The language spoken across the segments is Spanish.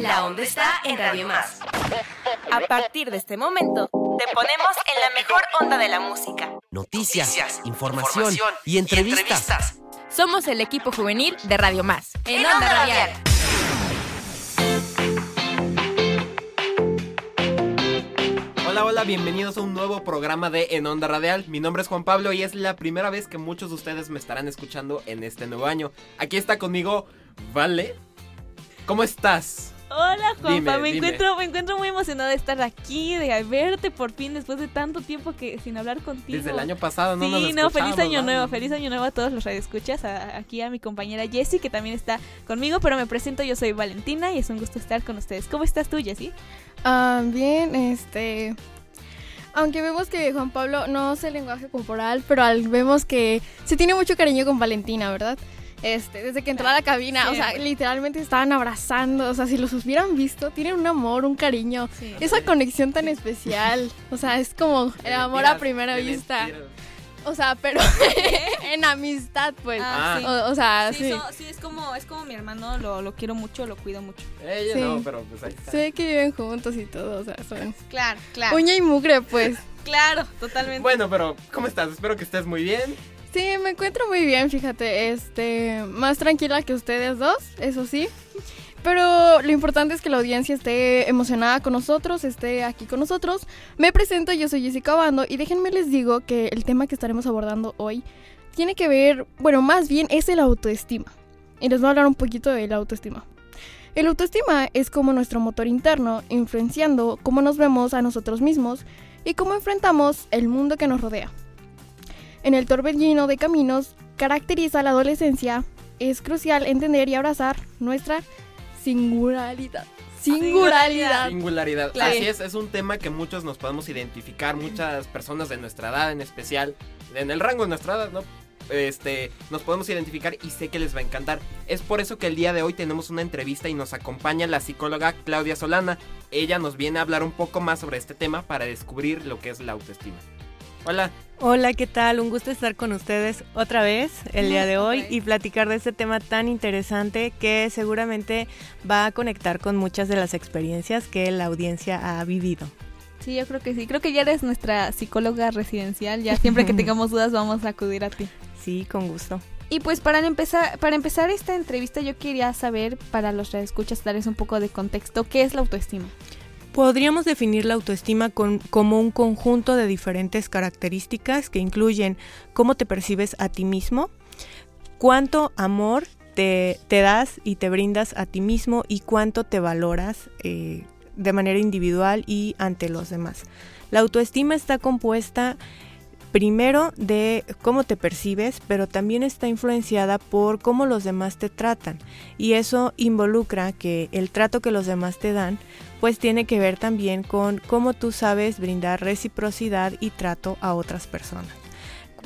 La onda está en Radio Más. A partir de este momento, te ponemos en la mejor onda de la música. Noticias, Noticias, información, información y entrevistas. Somos el equipo juvenil de Radio Más. En Onda Radial. Hola, hola, bienvenidos a un nuevo programa de En Onda Radial. Mi nombre es Juan Pablo y es la primera vez que muchos de ustedes me estarán escuchando en este nuevo año. Aquí está conmigo Vale. ¿Cómo estás? Hola Juanpa, Dime, me dime. encuentro, me encuentro muy emocionada de estar aquí, de verte por fin después de tanto tiempo que sin hablar contigo. Desde el año pasado no nos Sí, no, feliz año nuevo, feliz año nuevo a todos los radioescuchas, a- aquí a mi compañera Jessie que también está conmigo, pero me presento, yo soy Valentina y es un gusto estar con ustedes. ¿Cómo estás tú, Jessie? Ah, bien, este. Aunque vemos que Juan Pablo no hace lenguaje corporal, pero al- vemos que se tiene mucho cariño con Valentina, ¿verdad? Este, desde que entró a la cabina, o sea, literalmente estaban abrazando, o sea, si los hubieran visto, tienen un amor, un cariño, Sí. esa conexión tan especial, o sea, es como el amor a primera vista, o sea, pero en amistad, pues, Ah, sí. o, o sea, Sí, sí, so- sí, es como, es como mi hermano, lo, lo quiero mucho, lo cuido mucho. Ella Sí. no, pero pues ahí está. ve que viven juntos y todo, o sea, son Claro, claro. uña y mugre, pues. Claro, totalmente. Bueno, pero ¿cómo estás? Espero que estés muy bien. Sí, me encuentro muy bien, fíjate, este, más tranquila que ustedes dos, eso sí. Pero lo importante es que la audiencia esté emocionada con nosotros, esté aquí con nosotros. Me presento, yo soy Jessica Bando y déjenme les digo que el tema que estaremos abordando hoy tiene que ver, bueno, más bien es el autoestima. Y les voy a hablar un poquito de la autoestima. El autoestima es como nuestro motor interno, influenciando cómo nos vemos a nosotros mismos y cómo enfrentamos el mundo que nos rodea. En el torbellino de caminos caracteriza la adolescencia, es crucial entender y abrazar nuestra singularidad. Singularidad. Singularidad. Claro. Así es, es un tema que muchos nos podemos identificar, muchas personas de nuestra edad en especial, en el rango de nuestra edad, ¿no? Este, nos podemos identificar y sé que les va a encantar. Es por eso que el día de hoy tenemos una entrevista y nos acompaña la psicóloga Claudia Solana. Ella nos viene a hablar un poco más sobre este tema para descubrir lo que es la autoestima. Hola, Hola, ¿qué tal? Un gusto estar con ustedes otra vez el día de hoy y platicar de este tema tan interesante que seguramente va a conectar con muchas de las experiencias que la audiencia ha vivido. Sí, yo creo que sí. Creo que ya eres nuestra psicóloga residencial. Ya siempre que tengamos dudas vamos a acudir a ti. Sí, con gusto. Y pues para empezar, para empezar esta entrevista yo quería saber, para los escuchas darles un poco de contexto, ¿qué es la autoestima? Podríamos definir la autoestima como un conjunto de diferentes características que incluyen cómo te percibes a ti mismo, cuánto amor te, te das y te brindas a ti mismo y cuánto te valoras eh, de manera individual y ante los demás. La autoestima está compuesta primero de cómo te percibes, pero también está influenciada por cómo los demás te tratan. Y eso involucra que el trato que los demás te dan pues tiene que ver también con cómo tú sabes brindar reciprocidad y trato a otras personas.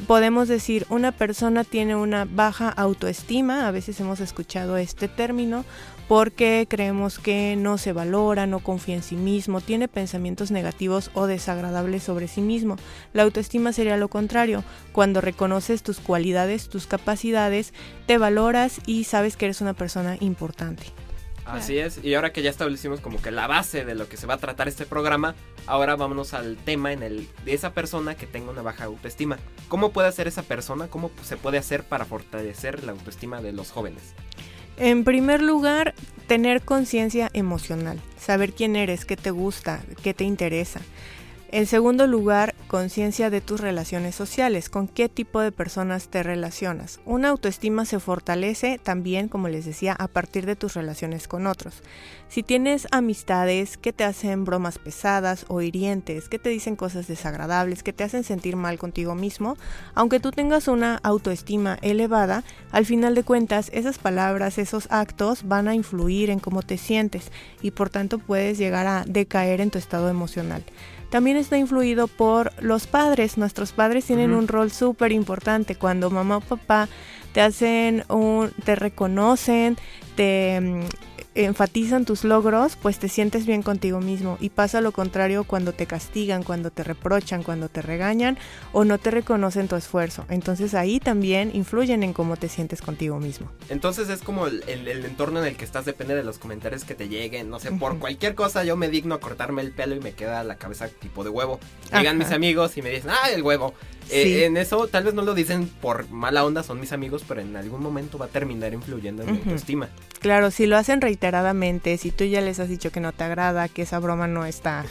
Podemos decir, una persona tiene una baja autoestima, a veces hemos escuchado este término, porque creemos que no se valora, no confía en sí mismo, tiene pensamientos negativos o desagradables sobre sí mismo. La autoestima sería lo contrario, cuando reconoces tus cualidades, tus capacidades, te valoras y sabes que eres una persona importante. Así es, y ahora que ya establecimos como que la base de lo que se va a tratar este programa, ahora vámonos al tema en el de esa persona que tenga una baja autoestima. ¿Cómo puede hacer esa persona? ¿Cómo se puede hacer para fortalecer la autoestima de los jóvenes? En primer lugar, tener conciencia emocional, saber quién eres, qué te gusta, qué te interesa. En segundo lugar, conciencia de tus relaciones sociales, con qué tipo de personas te relacionas. Una autoestima se fortalece también, como les decía, a partir de tus relaciones con otros. Si tienes amistades que te hacen bromas pesadas o hirientes, que te dicen cosas desagradables, que te hacen sentir mal contigo mismo, aunque tú tengas una autoestima elevada, al final de cuentas esas palabras, esos actos van a influir en cómo te sientes y por tanto puedes llegar a decaer en tu estado emocional. También está influido por los padres. Nuestros padres tienen un rol súper importante. Cuando mamá o papá te hacen un, te reconocen, te, mm, enfatizan tus logros, pues te sientes bien contigo mismo. Y pasa lo contrario cuando te castigan, cuando te reprochan, cuando te regañan o no te reconocen tu esfuerzo. Entonces ahí también influyen en cómo te sientes contigo mismo. Entonces es como el, el- el entorno en el que estás, depende de los comentarios que te lleguen. No sé, por cualquier cosa yo me digno a cortarme el pelo y me queda la cabeza tipo de huevo. Llegan Ajá. mis amigos y me dicen, ah, el huevo. Eh, en eso tal vez no lo dicen por mala onda, son mis amigos, pero en algún momento va a terminar influyendo en mi Ujú. autoestima. Claro, si lo hacen reiteradamente, si tú ya les has dicho que no te agrada, que esa broma no está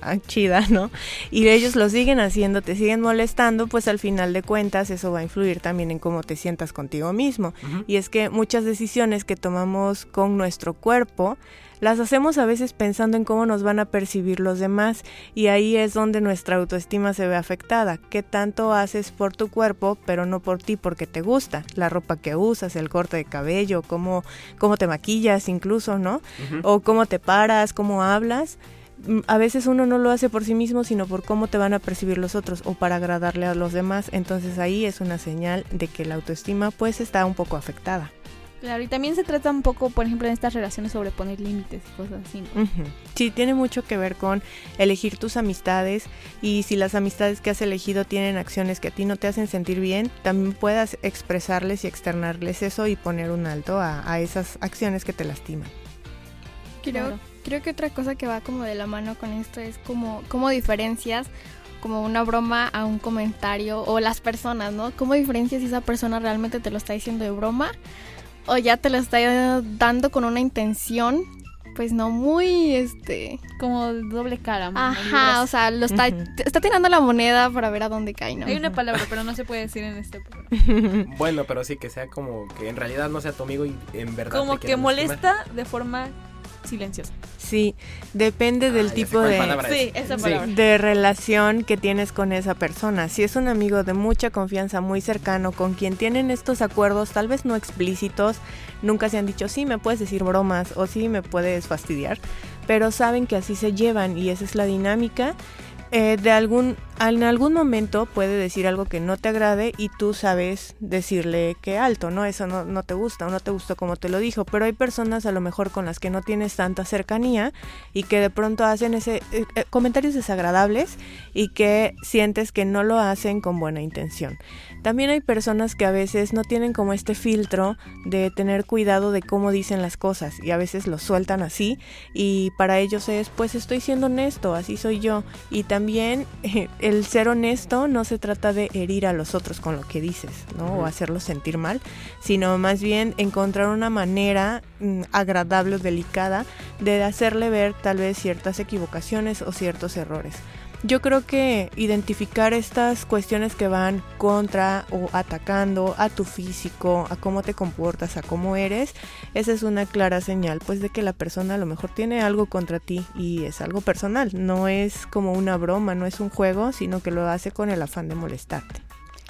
ah, chida, ¿no? Y ellos lo siguen haciendo, te siguen molestando, pues al final de cuentas eso va a influir también en cómo te sientas contigo mismo. Y es que muchas decisiones que tomamos con nuestro cuerpo las hacemos a veces pensando en cómo nos van a percibir los demás y ahí es donde nuestra autoestima se ve afectada. ¿Qué tanto haces por tu cuerpo pero no por ti porque te gusta? La ropa que usas, el corte de cabello, cómo, cómo te maquillas incluso, ¿no? O cómo te paras, cómo hablas. Mm, A veces uno no lo hace por sí mismo, sino por cómo te van a percibir los otros o para agradarle a los demás. Entonces ahí es una señal de que la autoestima pues está un poco afectada. Claro, y también se trata un poco, por ejemplo, en estas relaciones sobre poner límites y cosas así, ¿no? Ujú. Sí, tiene mucho que ver con elegir tus amistades y si las amistades que has elegido tienen acciones que a ti no te hacen sentir bien, también puedas expresarles y externarles eso y poner un alto a, a esas acciones que te lastiman. Creo, Claro. creo que otra cosa que va como de la mano con esto es como cómo diferencias como una broma a un comentario o las personas, ¿no? ¿Cómo diferencias si esa persona realmente te lo está diciendo de broma o ya te lo está dando con una intención pues no muy este Como doble cara. ¿no? ajá, o sea, lo está está tirando la moneda para ver a dónde cae, ¿no? Hay una palabra, pero no se puede decir en este programa. Bueno, pero sí que sea como que en realidad no sea tu amigo y en verdad. Como te que molesta de forma silenciosa. Sí, depende Ah, del sé tipo de... palabra es. Sí, esa Sí. de relación que tienes con esa persona. Si es un amigo de mucha confianza, muy cercano, con quien tienen estos acuerdos, tal vez no explícitos, nunca se han dicho, sí, me puedes decir bromas o sí, me puedes fastidiar, pero saben que así se llevan y esa es la dinámica. Eh, de algún, en algún momento puede decir algo que no te agrade y tú sabes decirle que alto, ¿no? Eso no, no te gusta o no te gustó como te lo dijo, pero hay personas a lo mejor con las que no tienes tanta cercanía y que de pronto hacen ese eh, eh, comentarios desagradables y que sientes que no lo hacen con buena intención. También hay personas que a veces no tienen como este filtro de tener cuidado de cómo dicen las cosas y a veces lo sueltan así y para ellos es pues estoy siendo honesto, así soy yo y también el ser honesto no se trata de herir a los otros con lo que dices, ¿no? O hacerlos sentir mal, sino más bien encontrar una manera mm, agradable o delicada de hacerle ver tal vez ciertas equivocaciones o ciertos errores. Yo creo que identificar estas cuestiones que van contra o atacando a tu físico, a cómo te comportas, a cómo eres, esa es una clara señal pues de que la persona a lo mejor tiene algo contra ti y es algo personal, no es como una broma, no es un juego, sino que lo hace con el afán de molestarte.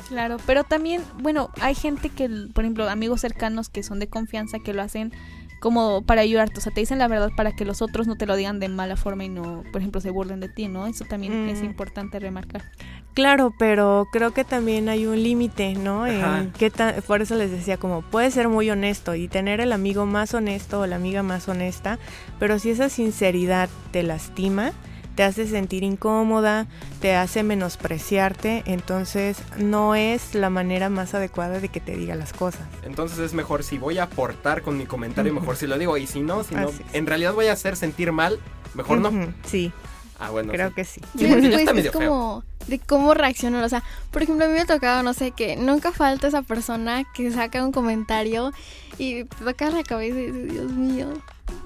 Claro, pero también, bueno, hay gente que, por ejemplo, amigos cercanos que son de confianza que lo hacen como para ayudarte, o sea, te dicen la verdad para que los otros no te lo digan de mala forma y no, por ejemplo, se burlen de ti, ¿no? Eso también es Mm. importante remarcar. Claro, pero creo que también hay un límite, ¿no? En Ajá. qué tan- por eso les decía, como puede ser muy honesto y tener el amigo más honesto o la amiga más honesta, pero si esa sinceridad te lastima, te hace sentir incómoda, te hace menospreciarte, entonces no es la manera más adecuada de que te diga las cosas. Entonces es mejor si voy a aportar con mi comentario, mejor si lo digo. Y si no, si no, Así en realidad voy a hacer sentir mal, mejor no. Sí, Ah, bueno. creo sí. que sí. Sí, Pues es medio feo. como de cómo reaccionar. O sea, por ejemplo, a mí me ha tocado, no sé, que nunca falta esa persona que saca un comentario y te toca la cabeza y dices, Dios mío.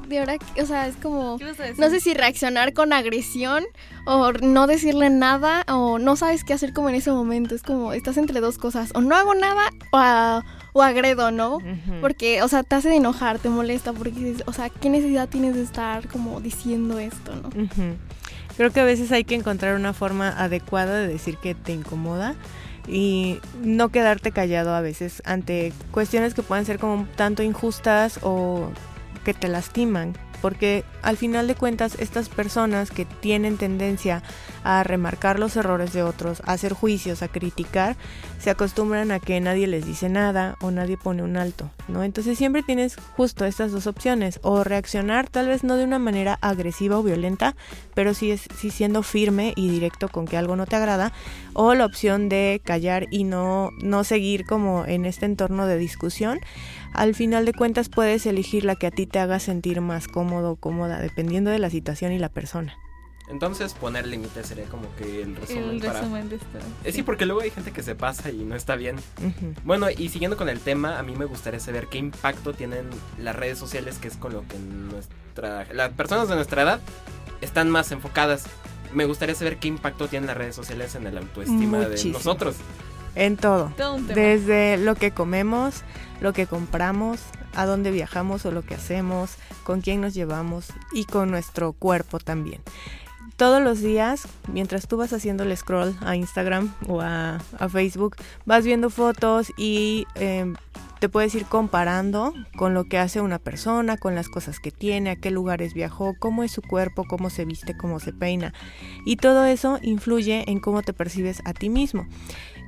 De ahora, qué?". o sea, es como. No sé si reaccionar con agresión o no decirle nada o no sabes qué hacer como en ese momento. Es como, estás entre dos cosas. O no hago nada o, a- o agredo, ¿no? Porque, o sea, te hace de enojar, te molesta, porque dices, o sea, ¿qué necesidad tienes de estar como diciendo esto, no? Ujú. Creo que a veces hay que encontrar una forma adecuada de decir que te incomoda y no quedarte callado a veces ante cuestiones que pueden ser como tanto injustas o que te lastiman. porque al final de cuentas estas personas que tienen tendencia a remarcar los errores de otros, a hacer juicios, a criticar, se acostumbran a que nadie les dice nada o nadie pone un alto, ¿no? Entonces siempre tienes justo estas dos opciones, o reaccionar tal vez no de una manera agresiva o violenta, pero sí, es, sí siendo firme y directo con que algo no te agrada, o la opción de callar y no, no seguir como en este entorno de discusión al final de cuentas puedes elegir la que a ti te haga sentir más cómodo o cómoda, dependiendo de la situación y la persona. Entonces poner límites sería como que el resumen. El para... resumen de esto. Eh, sí, porque luego hay gente que se pasa y no está bien. Bueno, y siguiendo con el tema, a mí me gustaría saber qué impacto tienen las redes sociales, que es con lo que nuestra, las personas de nuestra edad están más enfocadas. Me gustaría saber qué impacto tienen las redes sociales en el autoestima de nosotros. En todo. Desde lo que comemos, lo que compramos, a dónde viajamos o lo que hacemos, con quién nos llevamos y con nuestro cuerpo también. Todos los días, mientras tú vas haciendo el scroll a Instagram o a, a Facebook, vas viendo fotos y eh, te puedes ir comparando con lo que hace una persona, con las cosas que tiene, a qué lugares viajó, cómo es su cuerpo, cómo se viste, cómo se peina. Y todo eso influye en cómo te percibes a ti mismo.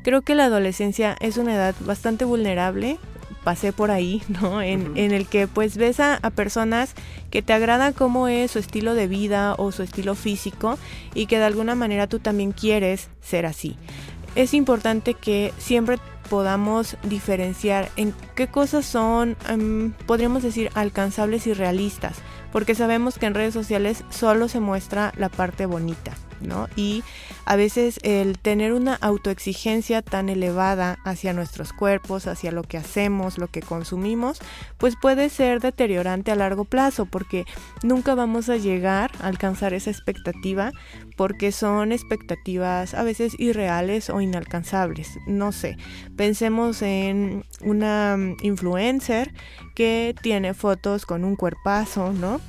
Creo que la adolescencia es una edad bastante vulnerable. Pasé por ahí, ¿no? En, el que pues ves a, a personas que te agrada cómo es su estilo de vida o su estilo físico y que de alguna manera tú también quieres ser así. Es importante que siempre podamos diferenciar en qué cosas son, em, podríamos decir, alcanzables y realistas, porque sabemos que en redes sociales solo se muestra la parte bonita, ¿no? Y a veces el tener una autoexigencia tan elevada hacia nuestros cuerpos, hacia lo que hacemos, lo que consumimos, pues puede ser deteriorante a largo plazo, porque nunca vamos a llegar a alcanzar esa expectativa, porque son expectativas a veces irreales o inalcanzables, no sé. Pensemos en una influencer que tiene fotos con un cuerpazo, ¿no?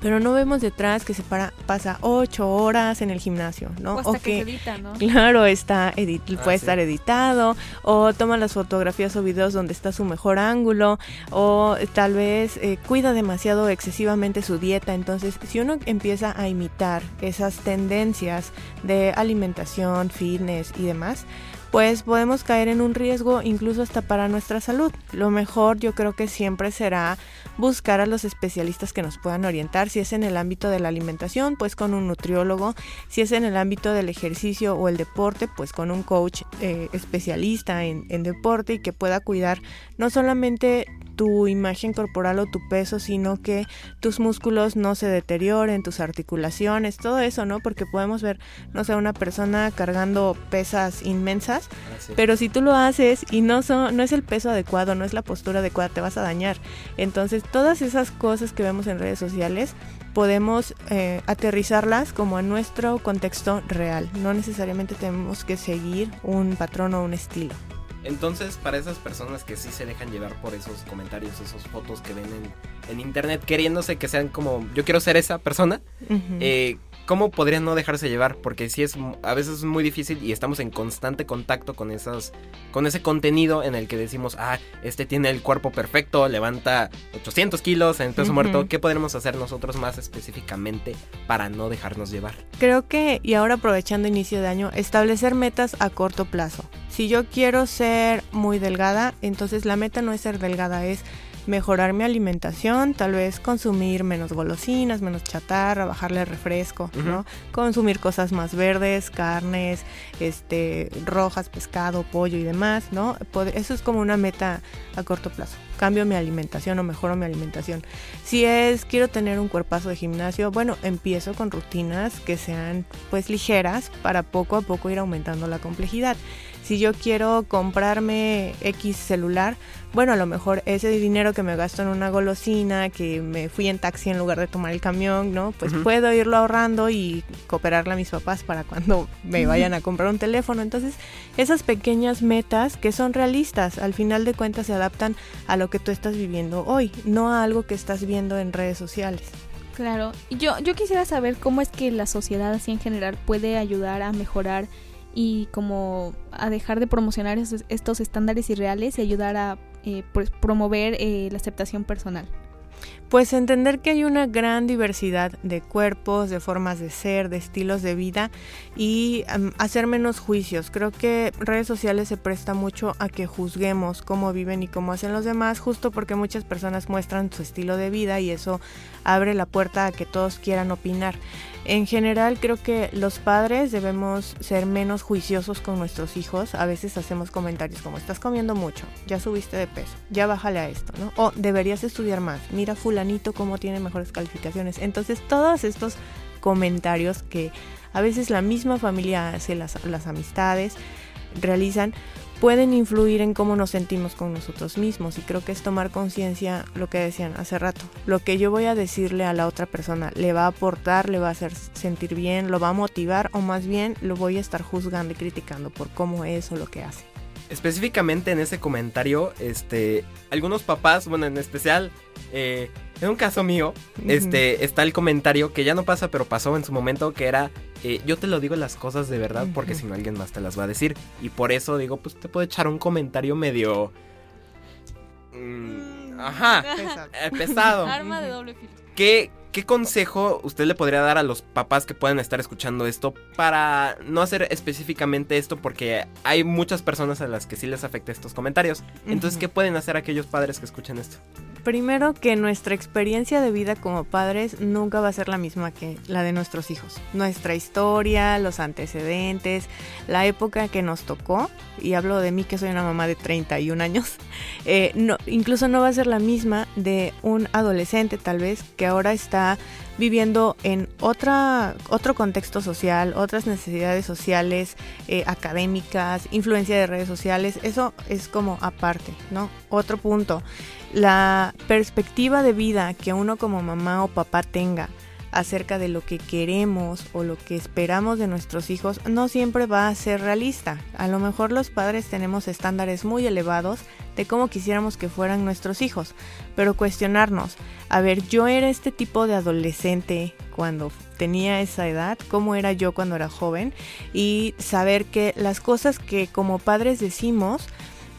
Pero no vemos detrás que se para, pasa ocho horas en el gimnasio, ¿no? O hasta O que se edita, ¿no? Claro, está edit Ah, puede sí. estar editado, o toma las fotografías o videos donde está su mejor ángulo, o tal vez eh, cuida demasiado excesivamente su dieta. Entonces, si uno empieza a imitar esas tendencias de alimentación, fitness y demás, pues podemos caer en un riesgo incluso hasta para nuestra salud. Lo mejor yo creo que siempre será buscar a los especialistas que nos puedan orientar, si es en el ámbito de la alimentación, pues con un nutriólogo, si es en el ámbito del ejercicio o el deporte, pues con un coach eh, especialista en, en deporte y que pueda cuidar no solamente tu imagen corporal o tu peso, sino que tus músculos no se deterioren, tus articulaciones, todo eso, ¿no? Porque podemos ver, no sé, una persona cargando pesas inmensas, Así. pero si tú lo haces y no, son, no es el peso adecuado, no es la postura adecuada, te vas a dañar. Entonces, todas esas cosas que vemos en redes sociales podemos eh, aterrizarlas como a nuestro contexto real. No necesariamente tenemos que seguir un patrón o un estilo. Entonces, para esas personas que sí se dejan llevar por esos comentarios, esas fotos que ven en, en internet, queriéndose que sean como yo quiero ser esa persona, eh, ¿cómo podrían no dejarse llevar? Porque sí es a veces es muy difícil y estamos en constante contacto con esas con ese contenido en el que decimos, ah, este tiene el cuerpo perfecto, levanta 800 kilos en peso muerto. ¿Qué podremos hacer nosotros más específicamente para no dejarnos llevar? Creo que, y ahora aprovechando inicio de año, establecer metas a corto plazo. Si yo quiero ser muy delgada, entonces la meta no es ser delgada, es mejorar mi alimentación, tal vez consumir menos golosinas, menos chatarra, bajarle refresco, ¿no? Consumir cosas más verdes, carnes, este, rojas, pescado, pollo y demás, ¿no? Eso es como una meta a corto plazo. Cambio mi alimentación o mejoro mi alimentación. Si es quiero tener un cuerpazo de gimnasio, bueno, empiezo con rutinas que sean pues ligeras para poco a poco ir aumentando la complejidad. Si yo quiero comprarme X celular, bueno, a lo mejor ese dinero que me gasto en una golosina, que me fui en taxi en lugar de tomar el camión, ¿no? Pues puedo irlo ahorrando y cooperarle a mis papás para cuando me vayan a comprar un teléfono. Entonces, esas pequeñas metas que son realistas, al final de cuentas se adaptan a lo que tú estás viviendo hoy, no a algo que estás viendo en redes sociales. Claro. Y yo, yo quisiera saber cómo es que la sociedad así en general puede ayudar a mejorar y como a dejar de promocionar esos- estos estándares irreales y ayudar a eh, pues, promover eh, la aceptación personal. Pues entender que hay una gran diversidad de cuerpos, de formas de ser, de estilos de vida y um, hacer menos juicios. Creo que redes sociales se presta mucho a que juzguemos cómo viven y cómo hacen los demás, justo porque muchas personas muestran su estilo de vida y eso abre la puerta a que todos quieran opinar. En general creo que los padres debemos ser menos juiciosos con nuestros hijos. A veces hacemos comentarios como estás comiendo mucho, ya subiste de peso, ya bájale a esto, ¿no? O deberías estudiar más, mira cómo tiene mejores calificaciones. Entonces todos estos comentarios que a veces la misma familia hace, las, las amistades realizan, pueden influir en cómo nos sentimos con nosotros mismos y creo que es tomar conciencia lo que decían hace rato. Lo que yo voy a decirle a la otra persona le va a aportar, le va a hacer sentir bien, lo va a motivar o más bien lo voy a estar juzgando y criticando por cómo es o lo que hace. Específicamente en ese comentario, este, algunos papás, bueno, en especial, eh, en un caso mío, este, está el comentario que ya no pasa, pero pasó en su momento, que era, eh, yo te lo digo las cosas de verdad, porque si no alguien más te las va a decir. Y por eso digo, pues te puedo echar un comentario medio... mm, ajá, eh, pesado. Arma de doble filo. ¿Qué, ¿Qué consejo usted le podría dar a los papás que puedan estar escuchando esto para no hacer específicamente esto? Porque hay muchas personas a las que sí les afecta estos comentarios. Entonces. ¿qué pueden hacer aquellos padres que escuchan esto? Primero que nuestra experiencia de vida como padres nunca va a ser la misma que la de nuestros hijos. Nuestra historia, los antecedentes, la época que nos tocó, y hablo de mí que soy una mamá de 31 años, eh, no, incluso no va a ser la misma de un adolescente tal vez que ahora está viviendo en otra, otro contexto social, otras necesidades sociales, eh, académicas, influencia de redes sociales, eso es como aparte, ¿no? Otro punto, la perspectiva de vida que uno como mamá o papá tenga acerca de lo que queremos o lo que esperamos de nuestros hijos no siempre va a ser realista. A lo mejor los padres tenemos estándares muy elevados de cómo quisiéramos que fueran nuestros hijos, pero cuestionarnos, a ver, yo era este tipo de adolescente cuando tenía esa edad, cómo era yo cuando era joven y saber que las cosas que como padres decimos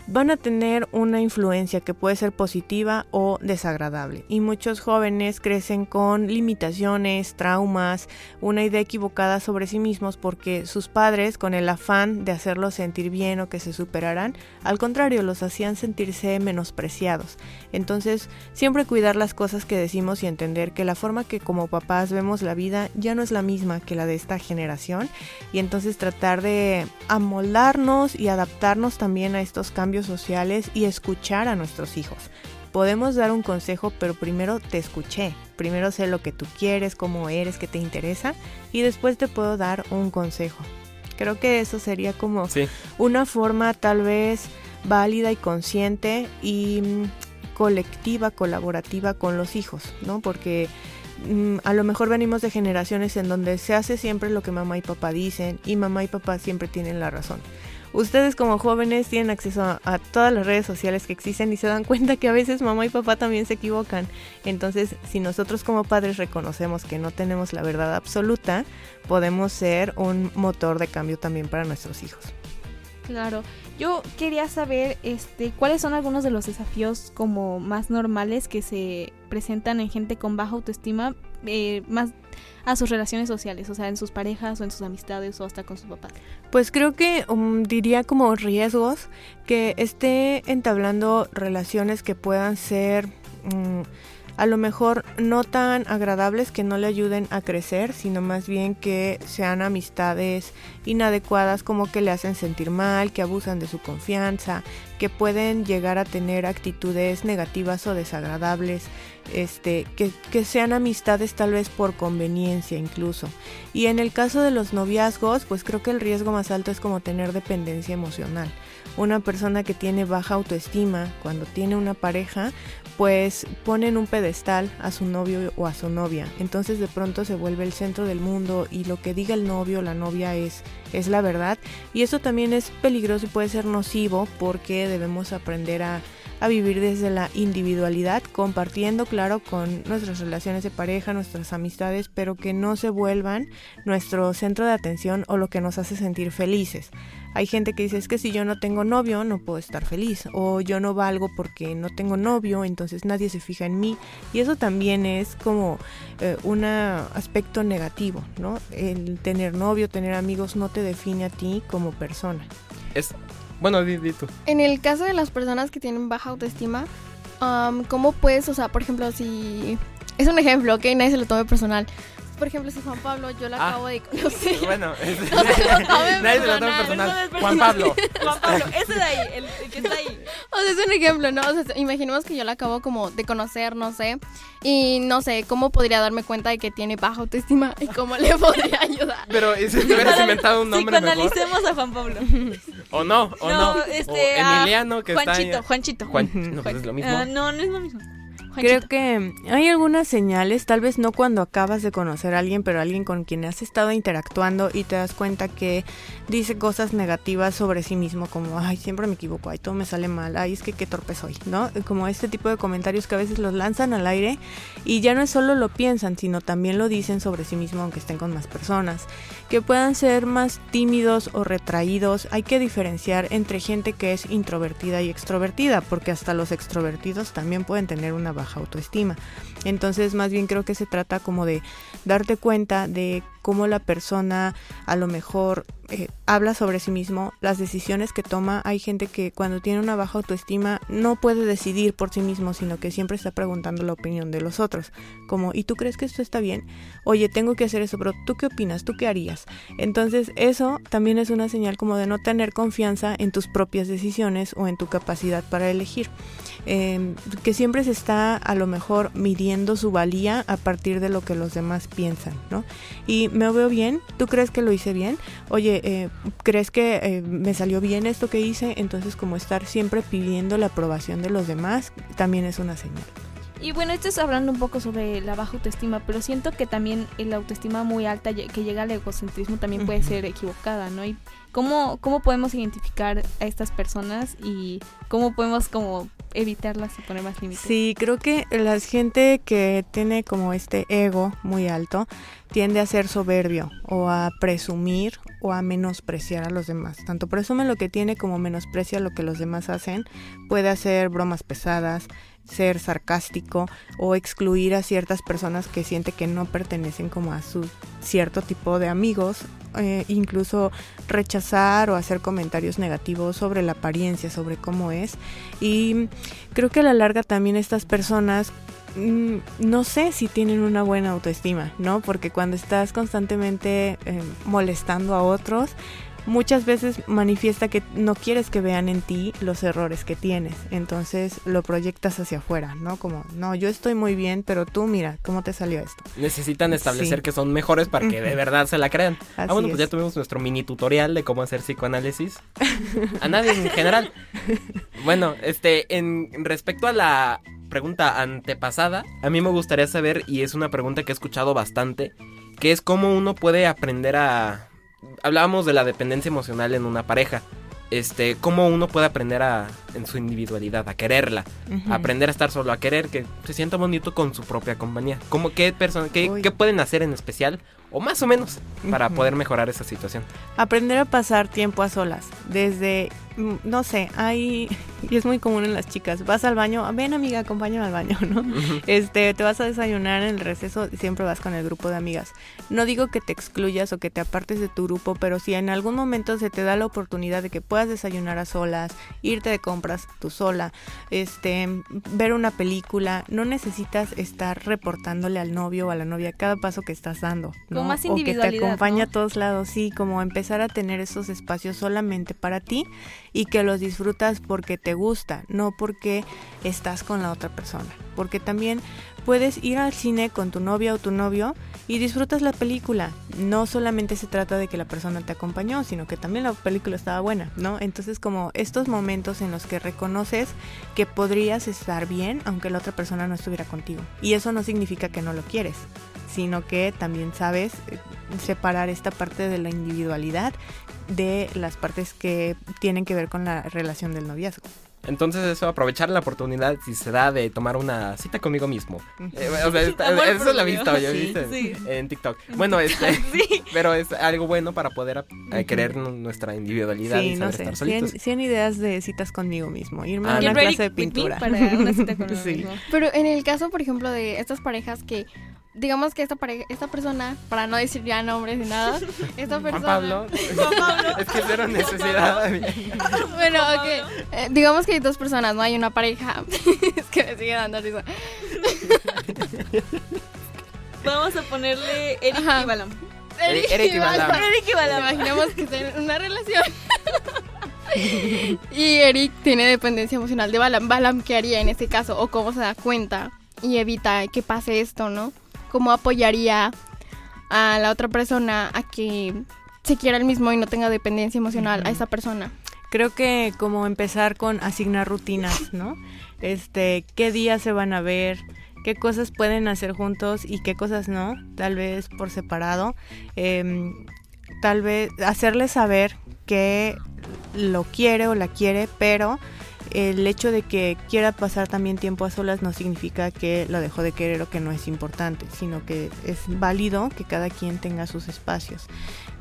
van a tener una influencia que puede ser positiva o desagradable. Y muchos jóvenes crecen con limitaciones, traumas, una idea equivocada sobre sí mismos porque sus padres, con el afán de hacerlos sentir bien o que se superaran, al contrario, los hacían sentirse menospreciados. Entonces, siempre cuidar las cosas que decimos y entender que la forma que como papás vemos la vida ya no es la misma que la de esta generación y entonces tratar de amoldarnos y adaptarnos también a estos cambios sociales y escuchar a nuestros hijos. Podemos dar un consejo, pero primero te escuché. Primero sé lo que tú quieres, cómo eres, qué te interesa y después te puedo dar un consejo. Creo que eso sería como Sí. una forma tal vez válida y consciente y mm, colectiva, colaborativa con los hijos, ¿no? Porque mm, a lo mejor venimos de generaciones en donde se hace siempre lo que mamá y papá dicen y mamá y papá siempre tienen la razón. Ustedes como jóvenes tienen acceso a, todas las redes sociales que existen y se dan cuenta que a veces mamá y papá también se equivocan. Entonces, si nosotros como padres reconocemos que no tenemos la verdad absoluta, podemos ser un motor de cambio también para nuestros hijos. Claro. Yo quería saber este cuáles son algunos de los desafíos como más normales que se presentan en gente con baja autoestima eh, más a sus relaciones sociales, o sea, en sus parejas o en sus amistades o hasta con sus papás. Pues creo que um, diría como riesgos que esté entablando relaciones que puedan ser mm, a lo mejor no tan agradables que no le ayuden a crecer, sino más bien que sean amistades inadecuadas como que le hacen sentir mal, que abusan de su confianza, que pueden llegar a tener actitudes negativas o desagradables, este, que, que sean amistades tal vez por conveniencia incluso. Y en el caso de los noviazgos, pues creo que el riesgo más alto es como tener dependencia emocional. Una persona que tiene baja autoestima cuando tiene una pareja, pues pone en un pedestal a su novio o a su novia. Entonces de pronto se vuelve el centro del mundo y lo que diga el novio o la novia es, es la verdad. Y eso también es peligroso y puede ser nocivo porque debemos aprender a a vivir desde la individualidad, compartiendo, claro, con nuestras relaciones de pareja, nuestras amistades, pero que no se vuelvan nuestro centro de atención o lo que nos hace sentir felices. Hay gente que dice, es que si yo no tengo novio, no puedo estar feliz. O yo no valgo porque no tengo novio, entonces nadie se fija en mí. Y eso también es como eh, un aspecto negativo, ¿no? El tener novio, tener amigos no te define a ti como persona. Es, bueno, di, di tú. En el caso de las personas que tienen baja autoestima, am, ¿cómo puedes, o sea, por ejemplo, si... Es un ejemplo, ¿ok? Nadie se lo tome personal. Por ejemplo, si Juan Pablo, yo lo Ah. acabo de conocer. Bueno, es- se lo tomen nadie se lo toma personal, personal. no personal. Juan Pablo. Juan Pablo, ese de ahí, el, el que está ahí. O sea, es un ejemplo, ¿no? O sea, imaginemos que yo la acabo como de conocer, no sé. Y no sé, ¿cómo podría darme cuenta de que tiene baja autoestima y cómo le podría ayudar? Pero ¿y si te hubieras inventado un nombre mejor. Psicoanalicemos a Juan Pablo. O no, o no. No, este, o Emiliano que Juanchito, está. Juanchito. Juan, no, pues es lo mismo. Ah, no, no es lo mismo. Creo que hay algunas señales, tal vez no cuando acabas de conocer a alguien, pero alguien con quien has estado interactuando y te das cuenta que dice cosas negativas sobre sí mismo, como, ay, siempre me equivoco, ay, todo me sale mal, ay, es que qué torpe soy, ¿no? Como este tipo de comentarios que a veces los lanzan al aire y ya no es solo lo piensan, sino también lo dicen sobre sí mismo aunque estén con más personas. Que puedan ser más tímidos o retraídos, hay que diferenciar entre gente que es introvertida y extrovertida, porque hasta los extrovertidos también pueden tener una baja autoestima. Entonces, más bien creo que se trata como de darte cuenta de cómo la persona a lo mejor eh, habla sobre sí mismo, las decisiones que toma. Hay gente que cuando tiene una baja autoestima no puede decidir por sí mismo, sino que siempre está preguntando la opinión de los otros. Como, ¿y tú crees que esto está bien? Oye, tengo que hacer eso, pero ¿tú qué opinas? ¿Tú qué harías? Entonces, eso también es una señal como de no tener confianza en tus propias decisiones o en tu capacidad para elegir. Eh, que siempre se está a lo mejor midiendo su valía a partir de lo que los demás piensan, ¿no? Y me veo bien, ¿tú crees que lo hice bien? Oye, eh, ¿crees que eh, me salió bien esto que hice? Entonces como estar siempre pidiendo la aprobación de los demás también es una señal. Y bueno, esto es hablando un poco sobre la baja autoestima, pero siento que también la autoestima muy alta que llega al egocentrismo también puede ser equivocada, ¿no? Y cómo, cómo podemos identificar a estas personas y cómo podemos como evitarlas y poner más límites. Sí, creo que la gente que tiene como este ego muy alto tiende a ser soberbio o a presumir o a menospreciar a los demás. Tanto presume lo que tiene como menosprecia lo que los demás hacen. Puede hacer bromas pesadas, ser sarcástico o excluir a ciertas personas que siente que no pertenecen como a su cierto tipo de amigos, eh, incluso rechazar o hacer comentarios negativos sobre la apariencia, sobre cómo es. Y creo que a la larga también estas personas mm, no sé si tienen una buena autoestima, ¿no? Porque cuando estás constantemente eh, molestando a otros, muchas veces manifiesta que no quieres que vean en ti los errores que tienes. Entonces lo proyectas hacia afuera, ¿no? Como, no, yo estoy muy bien, pero tú mira, ¿cómo te salió esto? Necesitan establecer Sí. que son mejores para que de verdad se la crean. Así ah, bueno, pues ya tuvimos nuestro mini tutorial de cómo hacer psicoanálisis. A nadie en general. Bueno, este, en respecto a la pregunta antepasada, a mí me gustaría saber, y es una pregunta que he escuchado bastante, que es cómo uno puede aprender a... Hablábamos de la dependencia emocional en una pareja. Este, cómo uno puede aprender a, en su individualidad, a quererla, a aprender a estar solo, a querer que se sienta bonito con su propia compañía. ¿Cómo, qué, persona, qué, qué pueden hacer en especial, o más o menos, para poder mejorar esa situación? Aprender a pasar tiempo a solas. Desde, no sé, hay, y es muy común en las chicas, vas al baño, ven amiga, acompáñame al baño, ¿no? Este, te vas a desayunar en el receso, siempre vas con el grupo de amigas. No digo que te excluyas o que te apartes de tu grupo, pero si en algún momento se te da la oportunidad de que puedas desayunar a solas, irte de compras tú sola, este, ver una película, no necesitas estar reportándole al novio o a la novia cada paso que estás dando, ¿no? Más o que te acompaña ¿no? a todos lados, sí, como empezar a tener esos espacios solamente para ti y que los disfrutas porque te gusta, no porque estás con la otra persona. Porque también puedes ir al cine con tu novia o tu novio y disfrutas la película. No solamente se trata de que la persona te acompañó, sino que también la película estaba buena, ¿no? Entonces como estos momentos en los que reconoces que podrías estar bien aunque la otra persona no estuviera contigo. Y eso no significa que no lo quieres, sino que también sabes eh, separar esta parte de la individualidad de las partes que tienen que ver con la relación del noviazgo. Entonces eso, aprovechar la oportunidad si se da de tomar una cita conmigo mismo. Eh, o sea, está- Amor eso lo he propio. visto yo, Sí, ¿viste? sí. En TikTok. Bueno, este, Sí. pero es algo bueno para poder eh, querer nu- nuestra individualidad Sí, y no saber sé. estar 100, solitos. 100 ideas de citas conmigo mismo. Irme Ah, a una clase de with me pintura. para una cita con uno Sí. mismo. Pero en el caso, por ejemplo, de estas parejas que, digamos que esta pareja, esta persona, para no decir ya nombres ni nada, esta persona... Juan Pablo. es que cero necesidad. Bueno, ok. Eh, digamos que hay dos personas, no hay una pareja. es que me sigue dando risa. Vamos a ponerle Eric Ajá. y Balam. Eric- Eric y Balam. Eric y Balam. Imaginemos que están en una relación. y Eric tiene dependencia emocional de Balam. Balam, ¿qué haría en este caso? ¿O cómo se da cuenta y evita que pase esto, no? ¿Cómo apoyaría a la otra persona a que se quiera el mismo y no tenga dependencia emocional a esa persona? Creo que como empezar con asignar rutinas, ¿no? Este, qué días se van a ver, qué cosas pueden hacer juntos y qué cosas no, tal vez por separado. Em, tal vez hacerle saber que lo quiere o la quiere, pero el hecho de que quiera pasar también tiempo a solas no significa que lo dejó de querer o que no es importante, sino que es válido que cada quien tenga sus espacios.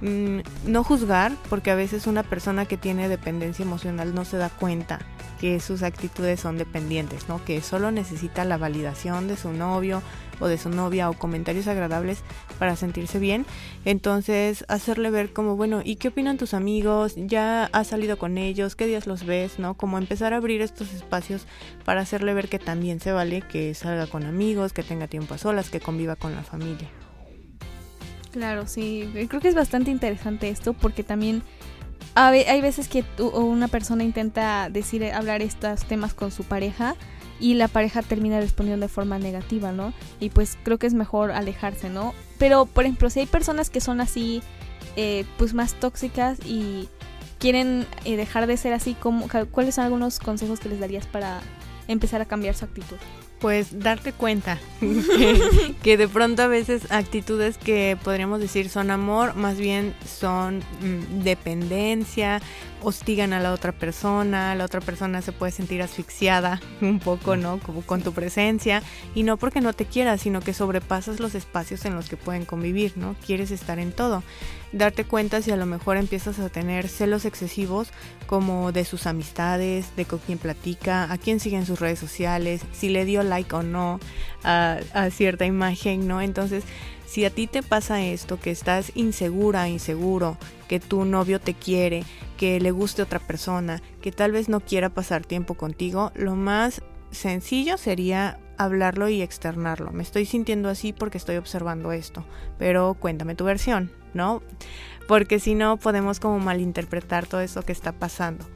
Mm, no juzgar, porque a veces una persona que tiene dependencia emocional no se da cuenta que sus actitudes son dependientes, ¿no? Que solo necesita la validación de su novio o de su novia o comentarios agradables para sentirse bien. Entonces, hacerle ver como, bueno, ¿y qué opinan tus amigos? ¿Ya has salido con ellos? ¿Qué días los ves? ¿No? Como empezar a abrir estos espacios para hacerle ver que también se vale que salga con amigos, que tenga tiempo a solas, que conviva con la familia. Claro, sí. Creo que es bastante interesante esto porque también hay veces que tú- o una persona intenta decir, hablar estos temas con su pareja y la pareja termina respondiendo de forma negativa, ¿no? Y pues creo que es mejor alejarse, ¿no? Pero, por ejemplo, si hay personas que son así, eh, pues más tóxicas y quieren eh, dejar de ser así, ¿cómo- ¿cuáles son algunos consejos que les darías para empezar a cambiar su actitud? Pues darte cuenta que, que de pronto a veces actitudes que podríamos decir son amor, más bien son mm, dependencia, hostigan a la otra persona, la otra persona se puede sentir asfixiada un poco, ¿no? Como con tu presencia, y no porque no te quieras, sino que sobrepasas los espacios en los que pueden convivir, ¿no? Quieres estar en todo. Darte cuenta si a lo mejor empiezas a tener celos excesivos como de sus amistades, de con quién platica, a quién sigue en sus redes sociales, si le dio like o no a, a cierta imagen, ¿no? Entonces, si a ti te pasa esto, que estás insegura, inseguro, que tu novio te quiere, que le guste otra persona, que tal vez no quiera pasar tiempo contigo, lo más sencillo sería hablarlo y externarlo. Me estoy sintiendo así porque estoy observando esto, pero cuéntame tu versión, ¿no? Porque si no podemos como malinterpretar todo eso que está pasando.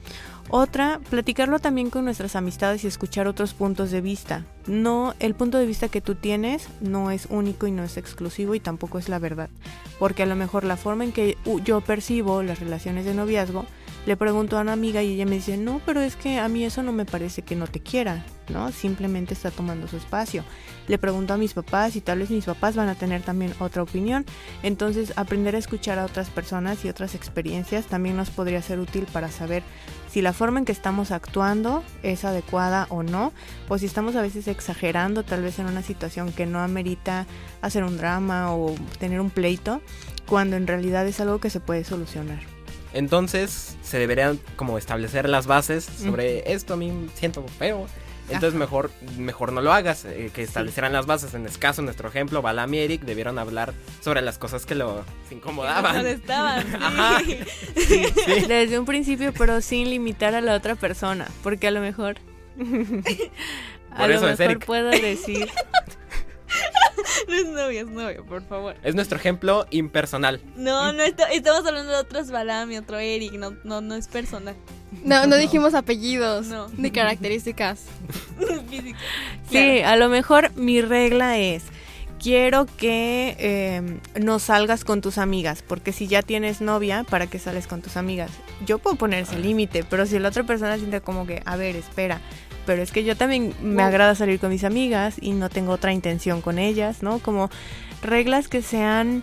Otra, platicarlo también con nuestras amistades y escuchar otros puntos de vista. No, el punto de vista que tú tienes no es único y no es exclusivo y tampoco es la verdad. Porque a lo mejor la forma en que yo percibo las relaciones de noviazgo, le pregunto a una amiga y ella me dice, no, pero es que a mí eso no me parece que no te quiera, ¿no? Simplemente está tomando su espacio. Le pregunto a mis papás y tal vez mis papás van a tener también otra opinión. Entonces, aprender a escuchar a otras personas y otras experiencias también nos podría ser útil para saber si la forma en que estamos actuando es adecuada o no, o si estamos a veces exagerando tal vez en una situación que no amerita hacer un drama o tener un pleito, cuando en realidad es algo que se puede solucionar. Entonces se deberían como establecer las bases sobre esto a mí siento feo. Entonces mejor, mejor no lo hagas, eh, que establecieran las bases. En este caso, en nuestro ejemplo, Balam y Eric debieron hablar sobre las cosas que lo incomodaban. estaban. Ajá. Desde un principio, pero sin limitar a la otra persona, porque a lo mejor... a Por lo eso mejor Eric. puedo decir... No es novia, es novia, por favor. Es nuestro ejemplo impersonal. No, no, estamos hablando de otros Balam y otro Eric, no, no, no es personal. No, no dijimos apellidos No. ni características. Físico. Sí, a lo mejor mi regla es, quiero que eh, no salgas con tus amigas, porque si ya tienes novia, ¿para qué sales con tus amigas? Yo puedo poner ese límite, pero si la otra persona siente como que, a ver, espera, pero es que yo también me agrada salir con mis amigas y no tengo otra intención con ellas, ¿no? Como reglas que sean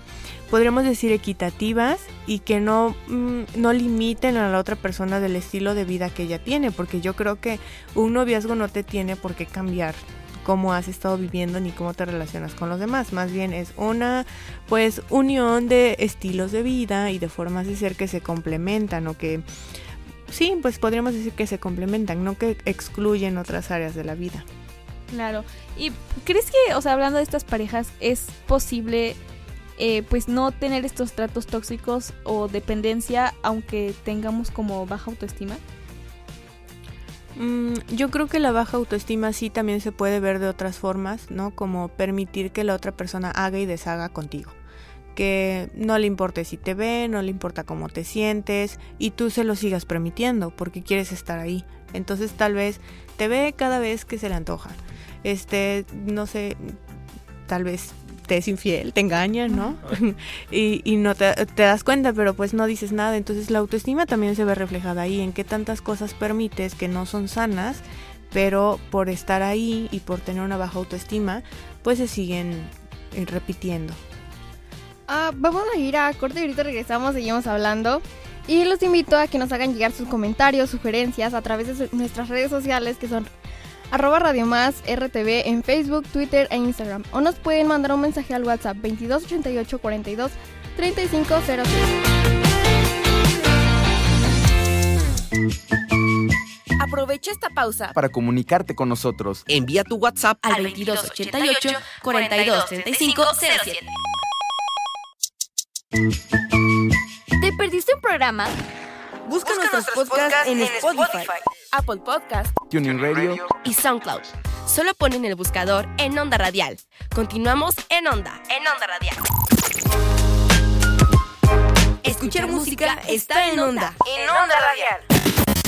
podríamos decir equitativas y que no, mm, no limiten a la otra persona del estilo de vida que ella tiene, porque yo creo que un noviazgo no te tiene por qué cambiar cómo has estado viviendo ni cómo te relacionas con los demás, más bien es una pues unión de estilos de vida y de formas de ser que se complementan o que sí, pues podríamos decir que se complementan, no que excluyen otras áreas de la vida. Claro. ¿Y crees que, o sea, hablando de estas parejas, es posible eh, pues no tener estos tratos tóxicos o dependencia aunque tengamos como baja autoestima? Mm, yo creo que la baja autoestima sí también se puede ver de otras formas, ¿no? Como permitir que la otra persona haga y deshaga contigo. Que no le importe si te ve, no le importa cómo te sientes y tú se lo sigas permitiendo porque quieres estar ahí. Entonces tal vez te ve cada vez que se le antoja este, no sé, tal vez te es infiel, te engaña, ¿no? y, y, no te, te, das cuenta, pero pues no dices nada. Entonces la autoestima también se ve reflejada ahí, en qué tantas cosas permites que no son sanas, pero por estar ahí y por tener una baja autoestima, pues se siguen eh, repitiendo. Ah, vamos a ir a corte y ahorita regresamos, seguimos hablando. Y los invito a que nos hagan llegar sus comentarios, sugerencias a través de nuestras redes sociales que son arroba Radio Más RTV en Facebook, Twitter e Instagram. O nos pueden mandar un mensaje al WhatsApp 2288 42 3506. Aprovecha esta pausa para comunicarte con nosotros. Envía tu WhatsApp al 2288 42 35 07. ¿Te perdiste un programa? Busca, nuestros, podcasts, en, Spotify, Apple Podcast, Tuning Radio y SoundCloud. Solo pon en el buscador en Onda Radial. Continuamos en Onda, en Onda Radial. Escuchar música está en Onda, en Onda Radial.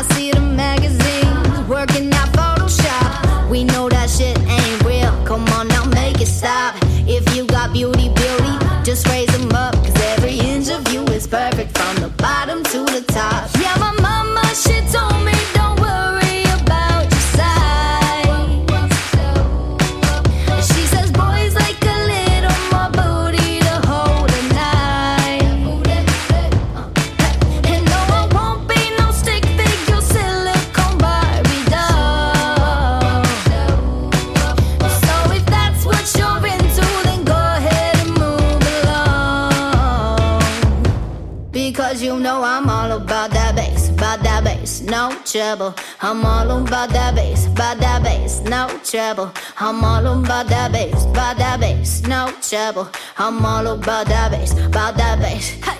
I see the magazines working out Photoshop. We know that shit ain't real. Come on now, make it stop. If you got beauty, beauty, just raise them up. Cause every inch of you is perfect from the bottom to the top. Yeah, my mama, she told me trouble. I'm all about that bass, about that bass, no trouble. I'm all about that bass, about that bass, no trouble. I'm all about that bass, about that bass. Hey,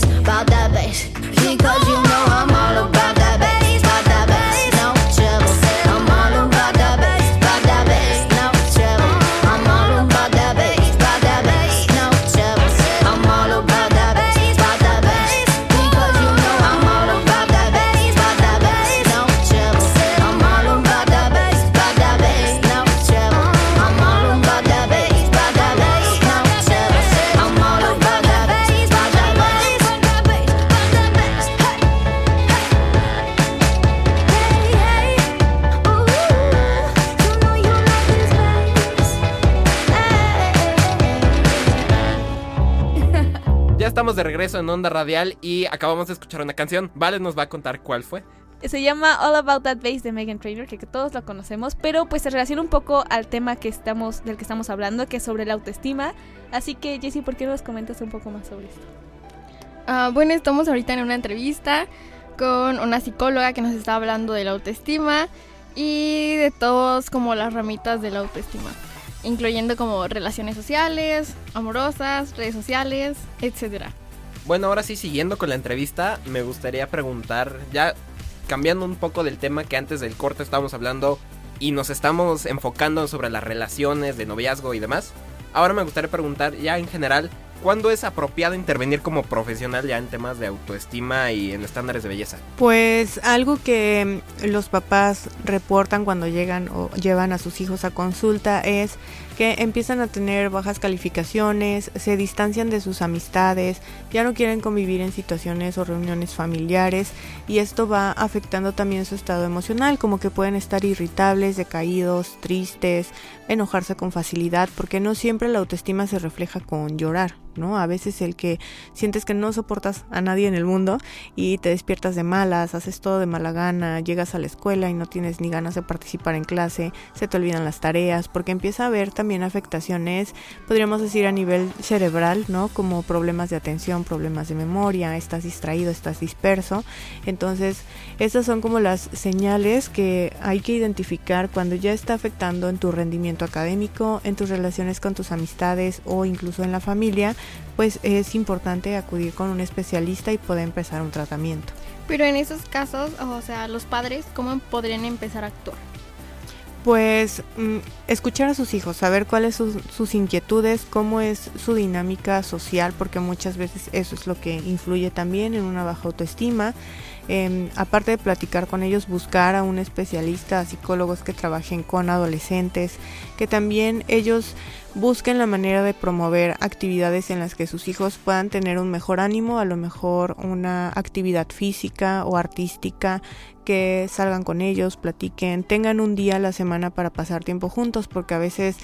en Onda Radial y acabamos de escuchar una canción. Vale nos va a contar cuál fue. Se llama All About That Bass de Megan Trainor, que, que todos lo conocemos, pero pues se relaciona un poco al tema que estamos, del que estamos hablando, que es sobre la autoestima. Así que, Jessie, ¿por qué no nos comentas un poco más sobre esto? Ah, bueno, estamos ahorita en una entrevista con una psicóloga que nos está hablando de la autoestima y de todos como las ramitas de la autoestima, incluyendo como relaciones sociales, amorosas, redes sociales, etcétera. Bueno, ahora sí, siguiendo con la entrevista, me gustaría preguntar, ya cambiando un poco del tema que antes del corte estábamos hablando y nos estamos enfocando sobre las relaciones de noviazgo y demás. Ahora me gustaría preguntar ya en general, ¿cuándo es apropiado intervenir como profesional ya en temas de autoestima y en estándares de belleza? Pues algo que los papás reportan cuando llegan o llevan a sus hijos a consulta es que empiezan a tener bajas calificaciones, se distancian de sus amistades, ya no quieren convivir en situaciones o reuniones familiares y esto va afectando también su estado emocional, como que pueden estar irritables, decaídos, tristes, enojarse con facilidad, porque no siempre la autoestima se refleja con llorar. ¿no? A veces el que sientes que no soportas a nadie en el mundo y te despiertas de malas, haces todo de mala gana, llegas a la escuela y no tienes ni ganas de participar en clase, se te olvidan las tareas, porque empieza a haber también afectaciones, podríamos decir a nivel cerebral, ¿no? Como problemas de atención, problemas de memoria, estás distraído, estás disperso. Entonces, estas son como las señales que hay que identificar cuando ya está afectando en tu rendimiento académico, en tus relaciones con tus amistades o incluso en la familia pues es importante acudir con un especialista y poder empezar un tratamiento. Pero en esos casos, o sea, los padres, ¿cómo podrían empezar a actuar? Pues mm, escuchar a sus hijos, saber cuáles son sus inquietudes, cómo es su dinámica social, porque muchas veces eso es lo que influye también en una baja autoestima. Em, aparte de platicar con ellos, buscar a un especialista, a psicólogos que trabajen con adolescentes, que también ellos busquen la manera de promover actividades en las que sus hijos puedan tener un mejor ánimo, a lo mejor una actividad física o artística, que salgan con ellos, platiquen, tengan un día a la semana para pasar tiempo juntos, porque a veces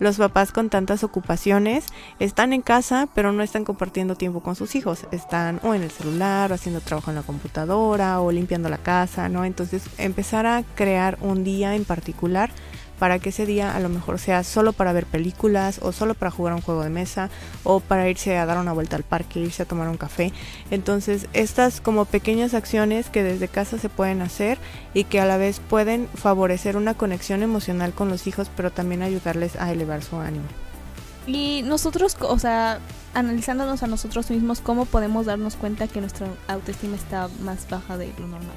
los papás con tantas ocupaciones están en casa, pero no están compartiendo tiempo con sus hijos, están o en el celular, o haciendo trabajo en la computadora, o limpiando la casa, ¿no? Entonces empezar a crear un día en particular para que ese día a lo mejor sea solo para ver películas o solo para jugar un juego de mesa o para irse a dar una vuelta al parque, irse a tomar un café. Entonces, estas como pequeñas acciones que desde casa se pueden hacer y que a la vez pueden favorecer una conexión emocional con los hijos, pero también ayudarles a elevar su ánimo. Y nosotros, o sea, analizándonos a nosotros mismos, ¿cómo podemos darnos cuenta que nuestra autoestima está más baja de lo normal?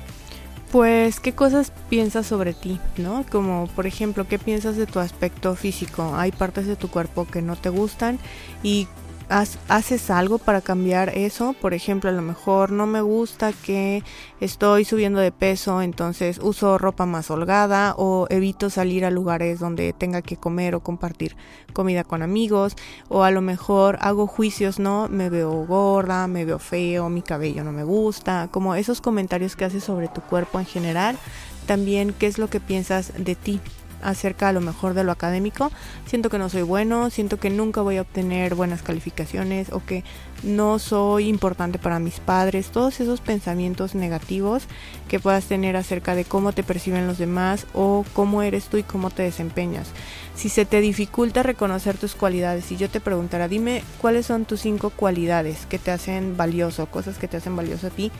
Pues, ¿qué cosas piensas sobre ti? ¿No? Como, por ejemplo, ¿qué piensas de tu aspecto físico? Hay partes de tu cuerpo que no te gustan y haces algo para cambiar eso. Por ejemplo, a lo mejor no me gusta que estoy subiendo de peso, entonces uso ropa más holgada o evito salir a lugares donde tenga que comer o compartir comida con amigos. O a lo mejor hago juicios, ¿no? Me veo gorda, me veo feo, mi cabello no me gusta. Como esos comentarios que haces sobre tu cuerpo en general. También qué es lo que piensas de ti acerca a lo mejor de lo académico, siento que no soy bueno, siento que nunca voy a obtener buenas calificaciones o que no soy importante para mis padres, todos esos pensamientos negativos que puedas tener acerca de cómo te perciben los demás o cómo eres tú y cómo te desempeñas. Si se te dificulta reconocer tus cualidades, y yo te preguntara, dime cuáles son tus cinco cualidades que te hacen valioso, cosas que te hacen valioso a ti,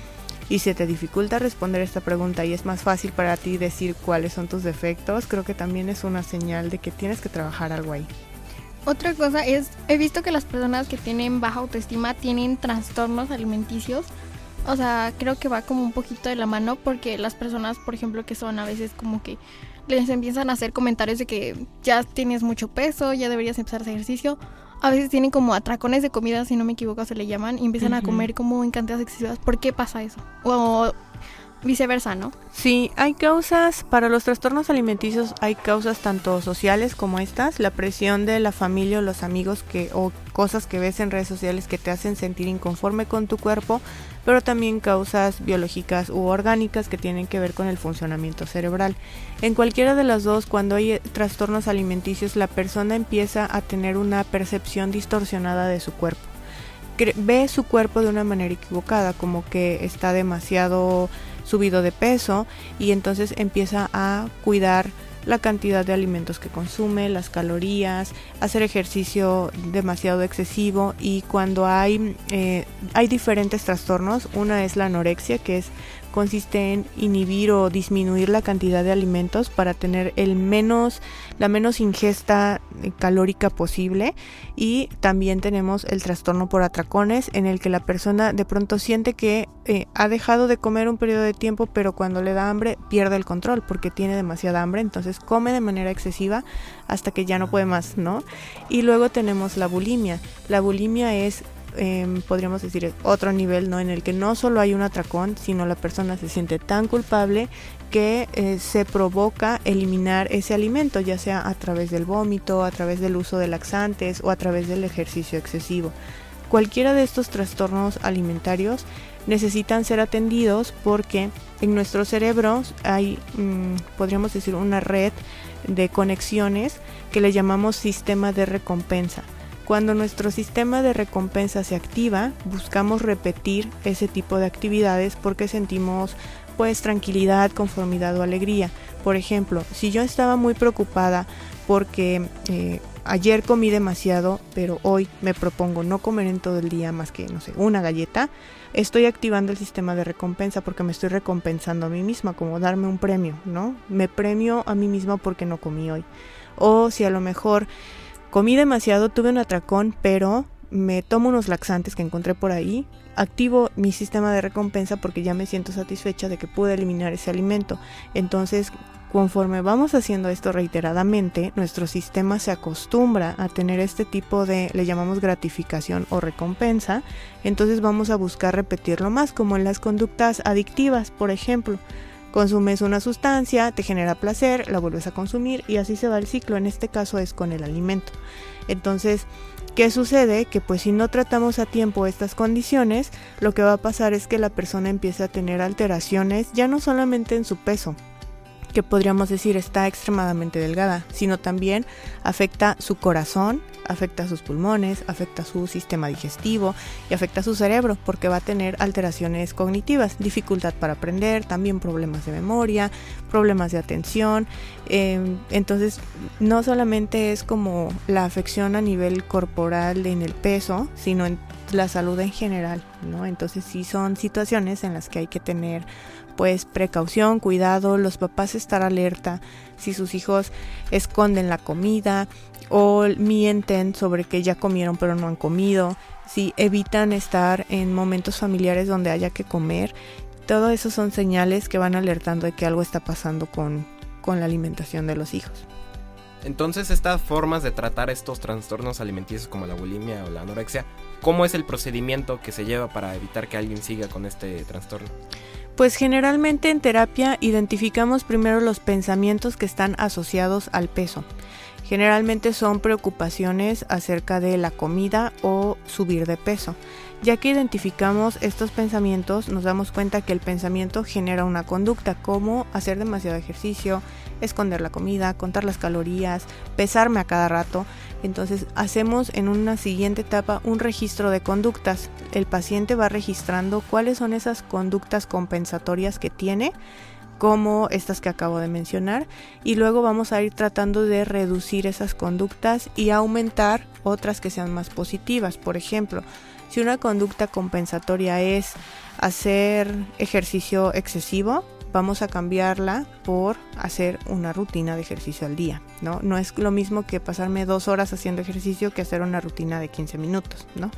y si te dificulta responder esta pregunta y es más fácil para ti decir cuáles son tus defectos, creo que también es una señal de que tienes que trabajar algo ahí. Otra cosa es, he visto que las personas que tienen baja autoestima tienen trastornos alimenticios. O sea, creo que va como un poquito de la mano porque las personas, por ejemplo, que son a veces como que les empiezan a hacer comentarios de que ya tienes mucho peso, ya deberías empezar a hacer ejercicio a veces tienen como atracones de comida, si no me equivoco se le llaman, y empiezan a comer como en cantidades excesivas. ¿Por qué pasa eso? O viceversa, ¿no? Sí, hay causas, para los trastornos alimenticios hay causas tanto sociales como estas, la presión de la familia o los amigos que o cosas que ves en redes sociales que te hacen sentir inconforme con tu cuerpo, pero también causas biológicas u orgánicas que tienen que ver con el funcionamiento cerebral. En cualquiera de las dos, cuando hay trastornos alimenticios, la persona empieza a tener una percepción distorsionada de su cuerpo ve su cuerpo de una manera equivocada, como que está demasiado subido de peso y entonces empieza a cuidar la cantidad de alimentos que consume, las calorías, hacer ejercicio demasiado excesivo y cuando hay, eh, hay diferentes trastornos, una es la anorexia que es consiste en inhibir o disminuir la cantidad de alimentos para tener el menos la menos ingesta eh, calórica posible. Y también tenemos el trastorno por atracones en el que la persona de pronto siente que eh, ha dejado de comer un periodo de tiempo pero cuando le da hambre pierde el control porque tiene demasiada hambre. Entonces come de manera excesiva hasta que ya no puede más no y luego tenemos la bulimia. La bulimia es eh, podríamos decir otro nivel no en el que no solo hay un atracón sino la persona se siente tan culpable que eh, se provoca eliminar ese alimento ya sea a través del vómito a través del uso de laxantes o a través del ejercicio excesivo. Cualquiera de estos trastornos alimentarios necesitan ser atendidos porque en nuestro cerebro hay mmm, podríamos decir una red de conexiones que le llamamos sistema de recompensa cuando nuestro sistema de recompensa se activa, buscamos repetir ese tipo de actividades porque sentimos pues tranquilidad, conformidad o alegría. Por ejemplo, si yo estaba muy preocupada porque eh, ayer comí demasiado, pero hoy me propongo no comer en todo el día más que, no sé, una galleta, estoy activando el sistema de recompensa porque me estoy recompensando a mí misma, como darme un premio, ¿no? Me premio a mí misma porque no comí hoy. O si a lo mejor comí demasiado, tuve un atracón, pero me tomo unos laxantes que encontré por ahí, activo mi sistema de recompensa porque ya me siento satisfecha de que pude eliminar ese alimento. Entonces, conforme vamos haciendo esto reiteradamente, nuestro sistema se acostumbra a tener este tipo de, le llamamos gratificación o recompensa, entonces vamos a buscar repetirlo más, como en las conductas adictivas, por ejemplo. Consumes una sustancia, te genera placer, la vuelves a consumir y así se va el ciclo. En este caso es con el alimento. Entonces, ¿qué sucede? Que pues si no tratamos a tiempo estas condiciones, lo que va a pasar es que la persona empieza a tener alteraciones ya no solamente en su peso, que podríamos decir está extremadamente delgada, sino también afecta su corazón, afecta sus pulmones, afecta su sistema digestivo y afecta su cerebro porque va a tener alteraciones cognitivas, dificultad para aprender, también problemas de memoria, problemas de atención. Eh, entonces, no solamente es como la afección a nivel corporal en el peso, sino en la salud en general, ¿no? Entonces, sí son situaciones en las que hay que tener pues precaución, cuidado, los papás estar alerta si sus hijos esconden la comida o mienten sobre que ya comieron pero no han comido, si evitan estar en momentos familiares donde haya que comer, todo eso son señales que van alertando de que algo está pasando con, con la alimentación de los hijos. Entonces, estas formas de tratar estos trastornos alimenticios como la bulimia o la anorexia, ¿cómo es el procedimiento que se lleva para evitar que alguien siga con este trastorno? Pues generalmente en terapia identificamos primero los pensamientos que están asociados al peso. Generalmente son preocupaciones acerca de la comida o subir de peso. Ya que identificamos estos pensamientos, nos damos cuenta que el pensamiento genera una conducta como hacer demasiado ejercicio, esconder la comida, contar las calorías, pesarme a cada rato. Entonces hacemos en una siguiente etapa un registro de conductas. El paciente va registrando cuáles son esas conductas compensatorias que tiene como estas que acabo de mencionar y luego vamos a ir tratando de reducir esas conductas y aumentar otras que sean más positivas. Por ejemplo, si una conducta compensatoria es hacer ejercicio excesivo, vamos a cambiarla por hacer una rutina de ejercicio al día, ¿no? No es lo mismo que pasarme dos horas haciendo ejercicio que hacer una rutina de 15 minutos, ¿no?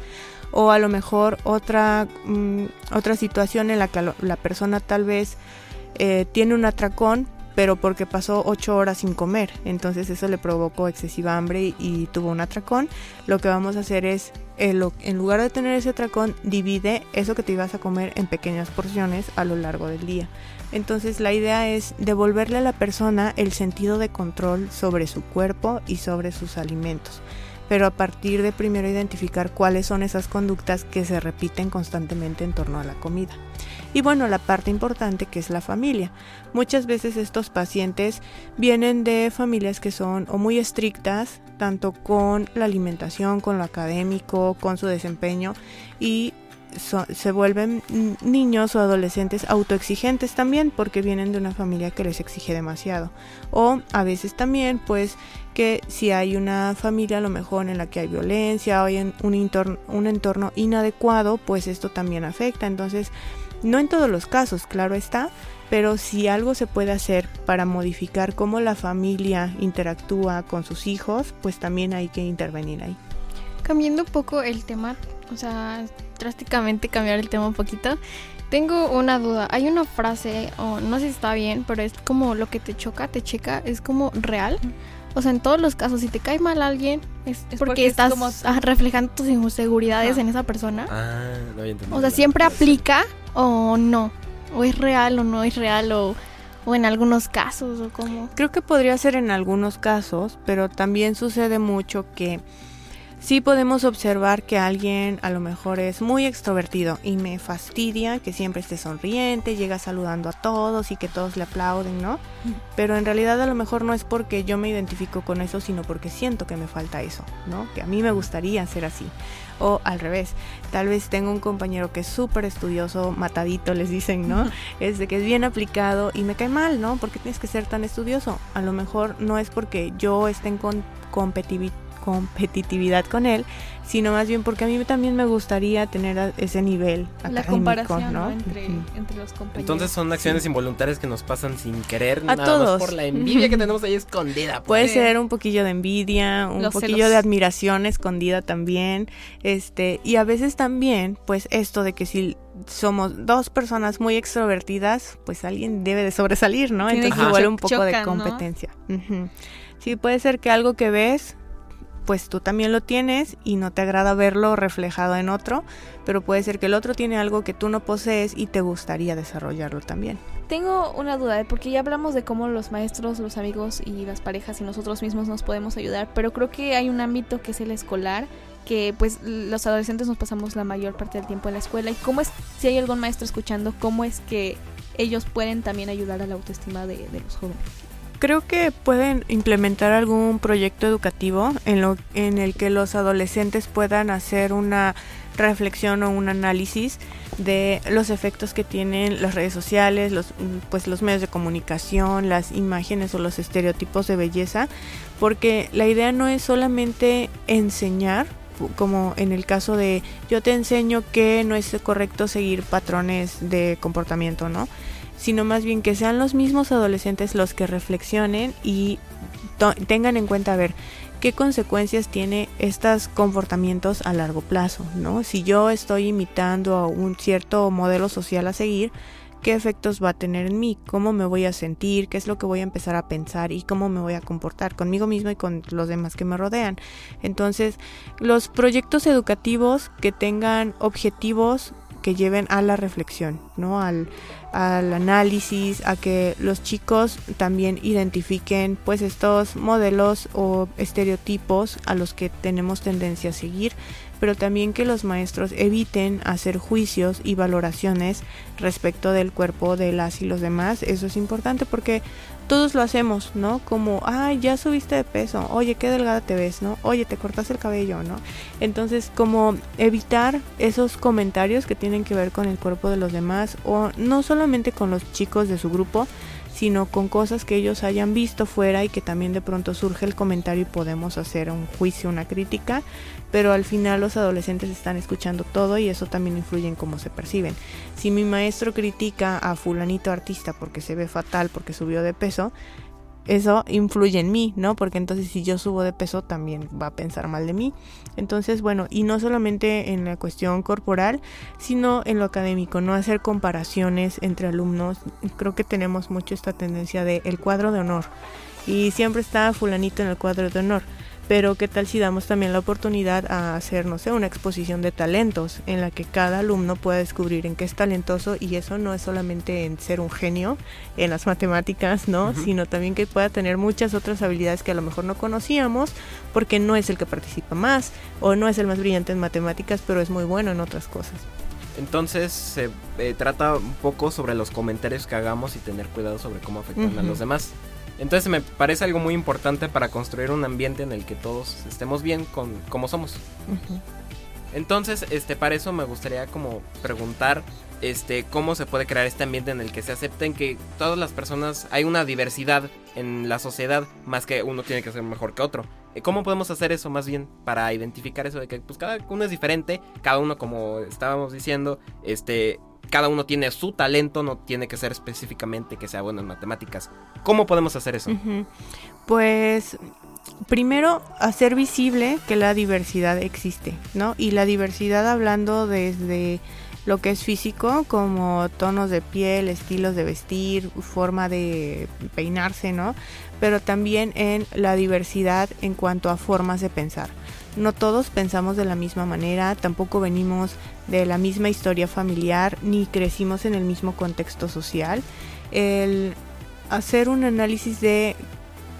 O a lo mejor otra, mmm, otra situación en la que la persona tal vez eh, tiene un atracón, pero porque pasó 8 horas sin comer. Entonces eso le provocó excesiva hambre y tuvo un atracón. Lo que vamos a hacer es, en lugar de tener ese atracón, divide eso que te ibas a comer en pequeñas porciones a lo largo del día. Entonces la idea es devolverle a la persona el sentido de control sobre su cuerpo y sobre sus alimentos. pero a partir de primero identificar cuáles son esas conductas que se repiten constantemente en torno a la comida. Y bueno, la parte importante que es la familia. Muchas veces estos pacientes vienen de familias que son o muy estrictas, tanto con la alimentación, con lo académico, con su desempeño, y se vuelven niños o adolescentes autoexigentes también porque vienen de una familia que les exige demasiado. O a veces también pues que si hay una familia a lo mejor en la que hay violencia o hay un, entorno, un entorno inadecuado pues esto también afecta. Entonces no en todos los casos, claro está, pero si algo se puede hacer para modificar cómo la familia interactúa con sus hijos, pues también hay que intervenir ahí. Cambiando un poco el tema, o sea, drásticamente cambiar el tema un poquito. Tengo una duda. Hay una frase, o no sé si está bien, pero es como lo que te choca, te checa, es como real. O sea, en todos los casos, si te cae mal alguien, es, porque, estás reflejando tus inseguridades en esa persona. Ah, no O sea, siempre aplica o no. O es real o no es real o, o en algunos casos o como. Creo que podría ser en algunos casos, pero también sucede mucho que sí podemos observar que alguien a lo mejor es muy extrovertido y me fastidia que siempre esté sonriente, llega saludando a todos y que todos le aplauden, ¿no? Pero en realidad a lo mejor no es porque yo me identifico con eso, sino porque siento que me falta eso, ¿no? Que a mí me gustaría ser así. O al revés, tal vez tengo un compañero que es súper estudioso, matadito les dicen, ¿no? Es de que es bien aplicado y me cae mal, ¿no? ¿Por qué tienes que ser tan estudioso? A lo mejor no es porque yo esté en competitividad competitividad con él, sino más bien porque a mí también me gustaría tener ese nivel la comparación ¿no? entre, los compañeros. Entonces son acciones involuntarias que nos pasan sin querer, a nada todos. por la envidia que tenemos ahí escondida. Pues. Puede ser un poquillo de envidia, un poquillo de admiración escondida también, este, y a veces también, pues esto de que si somos dos personas muy extrovertidas, pues alguien debe de sobresalir, ¿no? Entonces igual un poco de competencia. Sí, puede ser que algo que ves pues tú también lo tienes y no te agrada verlo reflejado en otro, pero puede ser que el otro tiene algo que tú no posees y te gustaría desarrollarlo también. Tengo una duda, ¿eh? porque ya hablamos de cómo los maestros, los amigos y las parejas y nosotros mismos nos podemos ayudar, pero creo que hay un ámbito que es el escolar, que pues los adolescentes nos pasamos la mayor parte del tiempo en la escuela y cómo es, si hay algún maestro escuchando, cómo es que ellos pueden también ayudar a la autoestima de, de los jóvenes creo que pueden implementar algún proyecto educativo en, lo, en el que los adolescentes puedan hacer una reflexión o un análisis de los efectos que tienen las redes sociales, los, pues los medios de comunicación, las imágenes o los estereotipos de belleza, porque la idea no es solamente enseñar, como en el caso de yo te enseño que no es correcto seguir patrones de comportamiento, ¿no? Sino más bien que sean los mismos adolescentes los que reflexionen y tengan en cuenta a ver qué consecuencias tiene estos comportamientos a largo plazo, ¿no? Si yo estoy imitando a un cierto modelo social a seguir, qué efectos va a tener en mí, cómo me voy a sentir, qué es lo que voy a empezar a pensar y cómo me voy a comportar conmigo mismo y con los demás que me rodean. Entonces, los proyectos educativos que tengan objetivos que lleven a la reflexión, ¿no? Al, al análisis, a que los chicos también identifiquen pues estos modelos o estereotipos a los que tenemos tendencia a seguir, pero también que los maestros eviten hacer juicios y valoraciones respecto del cuerpo de las y los demás. Eso es importante porque todos lo hacemos, ¿no? Como, ay, ya subiste de peso, oye, qué delgada te ves, ¿no? Oye, te cortaste el cabello, ¿no? Entonces, como evitar esos comentarios que tienen que ver con el cuerpo de los demás o no solamente con los chicos de su grupo, sino con cosas que ellos hayan visto fuera y que también de pronto surge el comentario y podemos hacer un juicio, una crítica, pero al final los adolescentes están escuchando todo y eso también influye en cómo se perciben. Si mi maestro critica a fulanito artista porque se ve fatal, porque subió de peso, eso influye en mí, ¿no? Porque entonces si yo subo de peso también va a pensar mal de mí. Entonces, bueno, y no solamente en la cuestión corporal, sino en lo académico, no hacer comparaciones entre alumnos. Creo que tenemos mucho esta tendencia de el cuadro de honor y siempre está fulanito en el cuadro de honor pero qué tal si damos también la oportunidad a hacer, no sé, una exposición de talentos en la que cada alumno pueda descubrir en qué es talentoso y eso no es solamente en ser un genio en las matemáticas, ¿no? Sino también que pueda tener muchas otras habilidades que a lo mejor no conocíamos porque no es el que participa más o no es el más brillante en matemáticas, pero es muy bueno en otras cosas. Entonces se eh, trata un poco sobre los comentarios que hagamos y tener cuidado sobre cómo afectan a los demás. Entonces me parece algo muy importante para construir un ambiente en el que todos estemos bien con como somos. Entonces, este, para eso me gustaría como preguntar, este, cómo se puede crear este ambiente en el que se acepten que todas las personas, hay una diversidad en la sociedad, más que uno tiene que ser mejor que otro. Eh, ¿Cómo podemos hacer eso más bien para identificar eso de que pues cada uno es diferente, cada uno como estábamos diciendo, este, cada uno tiene su talento, no tiene que ser específicamente que sea bueno en matemáticas. ¿Cómo podemos hacer eso? Pues primero hacer visible que la diversidad existe, ¿no? Y la diversidad hablando desde lo que es físico, como tonos de piel, estilos de vestir, forma de peinarse, ¿no? Pero también en la diversidad en cuanto a formas de pensar. No todos pensamos de la misma manera, tampoco venimos de la misma historia familiar, ni crecimos en el mismo contexto social. El hacer un análisis de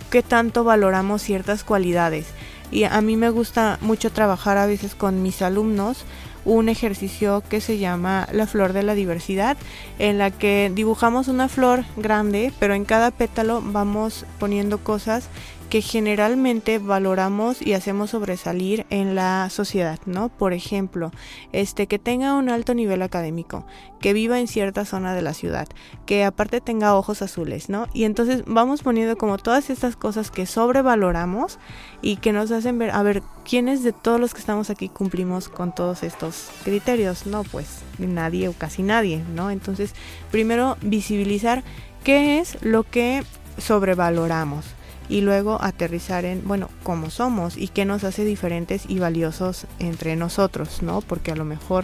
qué tanto valoramos ciertas cualidades. Y a mí me gusta mucho trabajar a veces con mis alumnos un ejercicio que se llama la flor de la diversidad, en la que dibujamos una flor grande, pero en cada pétalo vamos poniendo cosas que generalmente valoramos y hacemos sobresalir en la sociedad, ¿no? Por ejemplo, este que tenga un alto nivel académico, que viva en cierta zona de la ciudad, que aparte tenga ojos azules, ¿no? Y entonces vamos poniendo como todas estas cosas que sobrevaloramos y que nos hacen ver, a ver, ¿quiénes de todos los que estamos aquí cumplimos con todos estos criterios? No, pues nadie o casi nadie, ¿no? Entonces, primero visibilizar qué es lo que sobrevaloramos y luego aterrizar en, bueno, cómo somos y qué nos hace diferentes y valiosos entre nosotros, ¿no? Porque a lo mejor,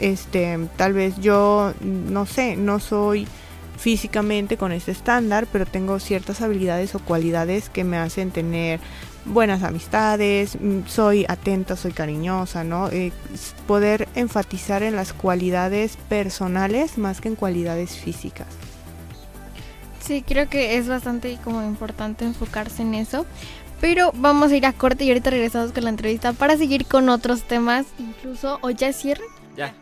este, tal vez yo, no sé, no soy físicamente con este estándar, pero tengo ciertas habilidades o cualidades que me hacen tener buenas amistades, mm, soy atenta, soy cariñosa, ¿no? Eh, poder enfatizar en las cualidades personales más que en cualidades físicas. Sí, creo que es bastante como importante enfocarse en eso. Pero vamos a ir a corte y ahorita regresamos con la entrevista para seguir con otros temas, incluso, o ya cierre. Ya.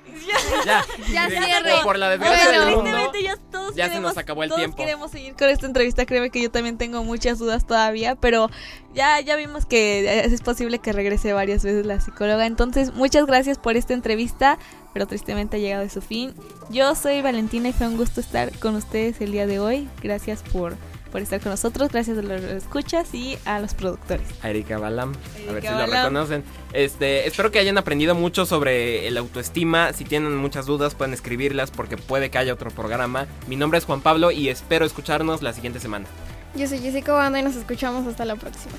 Ya. Ya Sí, cierre. Por la desgracia Bueno, del mundo. Tristemente ya todos ya se queremos, nos acabó el todos tiempo. queremos seguir con esta entrevista. Créeme que yo también tengo muchas dudas todavía, pero ya, ya vimos que es posible que regrese varias veces la psicóloga. Entonces, muchas gracias por esta entrevista, pero tristemente ha llegado a su fin. Yo soy Valentina y fue un gusto estar con ustedes el día de hoy. Gracias por, por estar con nosotros, gracias a los escuchas y a los productores. A Erika Balam. a ver si Erika lo Balam. reconocen. Este, espero que hayan aprendido mucho sobre el autoestima. Si tienen muchas dudas, pueden escribirlas porque puede que haya otro programa. Mi nombre es Juan Pablo y espero escucharnos la siguiente semana. Yo soy Jessica Banda y nos escuchamos hasta la próxima.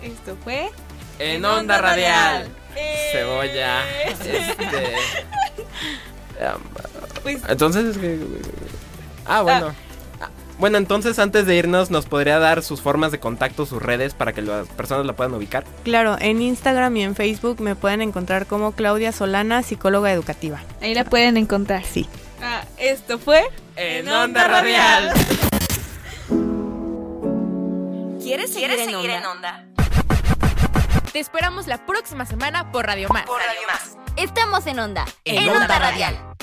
Esto fue En Onda Radial. Eh. Cebolla. Este. Pues, Entonces es que. Ah, bueno. Ah, Bueno, entonces antes de irnos, ¿nos podría dar sus formas de contacto, sus redes para que las personas la puedan ubicar? Claro, en Instagram y en Facebook me pueden encontrar como Claudia Solana, psicóloga educativa. ahí la pueden encontrar. Sí. Ah, esto fue En Onda Radial. ¿Quieres seguir, en, onda? Te esperamos la próxima semana por Radio Más. Por Radio Más. Estamos en onda. En Onda Radial.